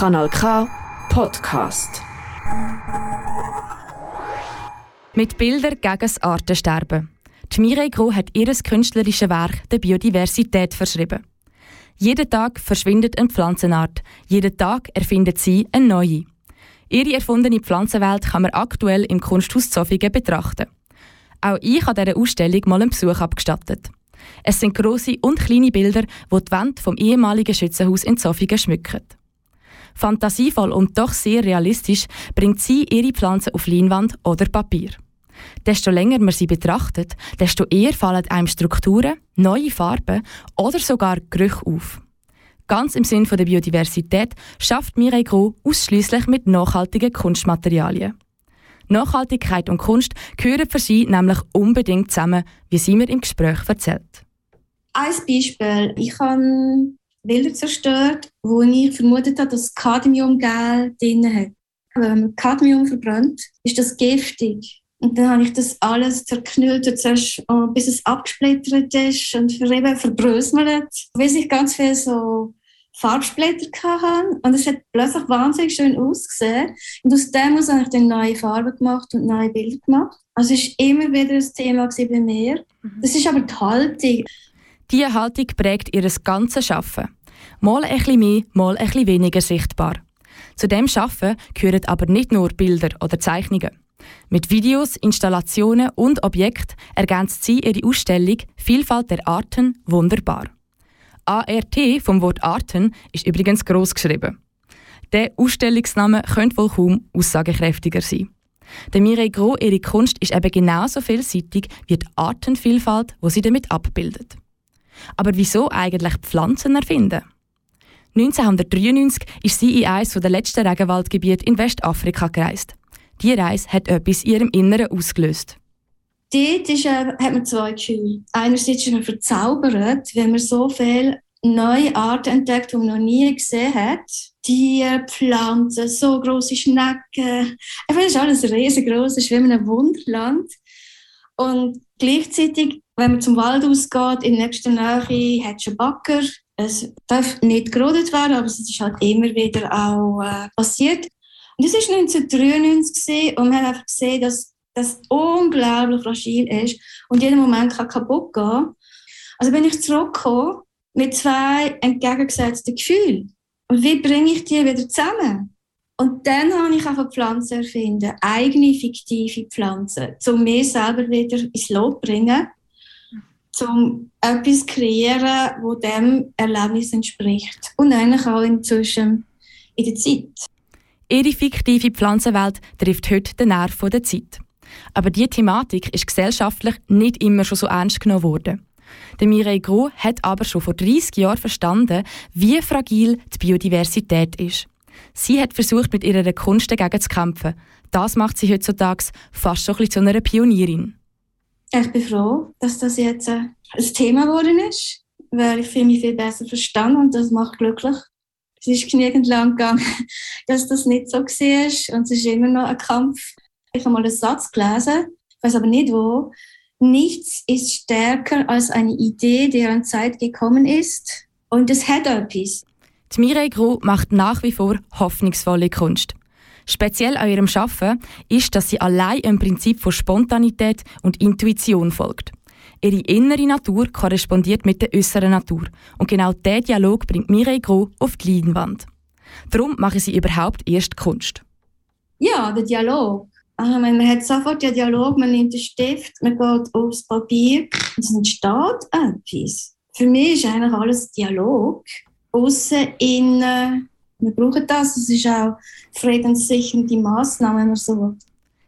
Kanal K Podcast. Mit Bildern gegen das Artensterben. Die Mireille Gros hat ihr künstlerisches Werk der Biodiversität verschrieben. Jeden Tag verschwindet eine Pflanzenart. Jeden Tag erfindet sie eine neue. Ihre erfundene Pflanzenwelt kann man aktuell im Kunsthaus Zofingen betrachten. Auch ich habe dieser Ausstellung mal einen Besuch abgestattet. Es sind grosse und kleine Bilder, die die Wände vom ehemaligen Schützenhaus in Zofingen schmücken. Fantasievoll und doch sehr realistisch bringt sie ihre Pflanzen auf Leinwand oder Papier. Desto länger man sie betrachtet, desto eher fallen einem Strukturen, neue Farben oder sogar Gerüche auf. Ganz im Sinn der Biodiversität schafft Mireille Gros ausschließlich mit nachhaltigen Kunstmaterialien. Nachhaltigkeit und Kunst gehören für sie nämlich unbedingt zusammen, wie sie mir im Gespräch erzählt. Ein Beispiel. Ich habe Bilder zerstört, wo ich vermutet habe, dass Cadmiumgel drin hat. Wenn man Cadmium verbrennt, ist das giftig. Und dann habe ich das alles zerknüllt, zuerst, bis es abgesplittert ist und eben verbröselt. Bis ich ganz viel so Farbsplitter hatte und es hat plötzlich wahnsinnig schön ausgesehen. Und aus dem habe ich dann neue Farben gemacht und neue Bilder gemacht. Also es war immer wieder ein Thema bei mir. Mhm. Das ist aber die Haltung. Diese Haltung prägt ihr ganzes Schaffen. Mal ein bisschen mehr, mal ein bisschen weniger sichtbar. Zu dem Schaffen gehören aber nicht nur Bilder oder Zeichnungen. Mit Videos, Installationen und Objekten ergänzt sie ihre Ausstellung Vielfalt der Arten wunderbar. ART vom Wort Arten ist übrigens groß geschrieben. Der Ausstellungsname könnte wohl kaum aussagekräftiger sein. Der Mireille Gros, ihre Kunst ist eben genauso vielseitig wie die Artenvielfalt, wo sie damit abbildet. Aber wieso eigentlich Pflanzen erfinden? 1993 ist sie in eines der letzten Regenwaldgebiete in Westafrika gereist. Diese Reise hat etwas in ihrem Inneren ausgelöst. Dort ist, äh, hat man zwei Gefühle. Einerseits ist man verzaubert, wenn man so viele neue Arten entdeckt, die man noch nie gesehen hat. Tiere, Pflanzen, so große Schnecken. Ich finde, es ist alles riesengroß, es ist wie in einem Wunderland. Und gleichzeitig wenn man zum Wald ausgeht, in nächster Nähe hat es einen Backer. Es darf nicht gerodet werden, aber es ist halt immer wieder auch äh, passiert. Und das war 1993 und man hat einfach gesehen, dass das unglaublich fragil ist und jeden Moment kann kaputt gehen. Also bin ich zurückgekommen mit zwei entgegengesetzten Gefühlen. Und wie bringe ich die wieder zusammen? Und dann habe ich einfach Pflanzen erfinden, eigene fiktive Pflanzen, um mir selber wieder ins Lot zu bringen um etwas zu kreieren, wo dem Erlebnis entspricht. Und eigentlich auch inzwischen in der Zeit. Ihre fiktive Pflanzenwelt trifft heute den Nerv der Zeit. Aber diese Thematik ist gesellschaftlich nicht immer schon so ernst genommen worden. Der Mireille Gros hat aber schon vor 30 Jahren verstanden, wie fragil die Biodiversität ist. Sie hat versucht, mit ihrer Kunst dagegen zu kämpfen. Das macht sie heutzutage fast schon ein bisschen zu einer Pionierin. Ich bin froh, dass das jetzt äh, ein Thema geworden ist, weil ich fühle mich viel besser verstanden und das macht glücklich. Es ist genügend lang gegangen, dass das nicht so war und es ist immer noch ein Kampf. Ich habe mal einen Satz gelesen, ich weiß aber nicht wo. Nichts ist stärker als eine Idee, deren Zeit gekommen ist und es hat etwas. Die Mireille Gros macht nach wie vor hoffnungsvolle Kunst. Speziell an ihrem Schaffen ist, dass sie allein im Prinzip von Spontanität und Intuition folgt. Ihre innere Natur korrespondiert mit der äußeren Natur. Und genau dieser Dialog bringt Mireille Gros auf die Leinwand. Darum mache sie überhaupt erst Kunst. Ja, der Dialog. Man hat sofort den Dialog, man nimmt den Stift, man geht aufs Papier und es entsteht etwas. Für mich ist eigentlich alles Dialog. Aussen, innen, wir brauchen das. Es ist auch friedenssichernde Massnahmen, wenn man so will.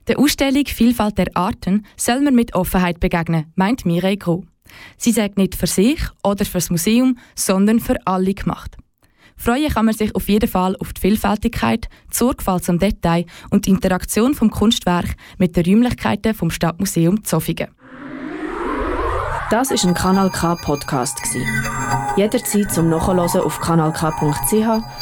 Der Ausstellung Vielfalt der Arten soll man mit Offenheit begegnen, meint Mireille Gros. Sie sagt nicht für sich oder fürs Museum, sondern für alle gemacht. Freuen kann man sich auf jeden Fall auf die Vielfältigkeit, die Sorgfalt zum Detail und die Interaktion vom Kunstwerk mit den Räumlichkeiten vom Stadtmuseum Zofingen. Das ist ein Kanal K Podcast Jederzeit zum Nachhören auf kanalk.ch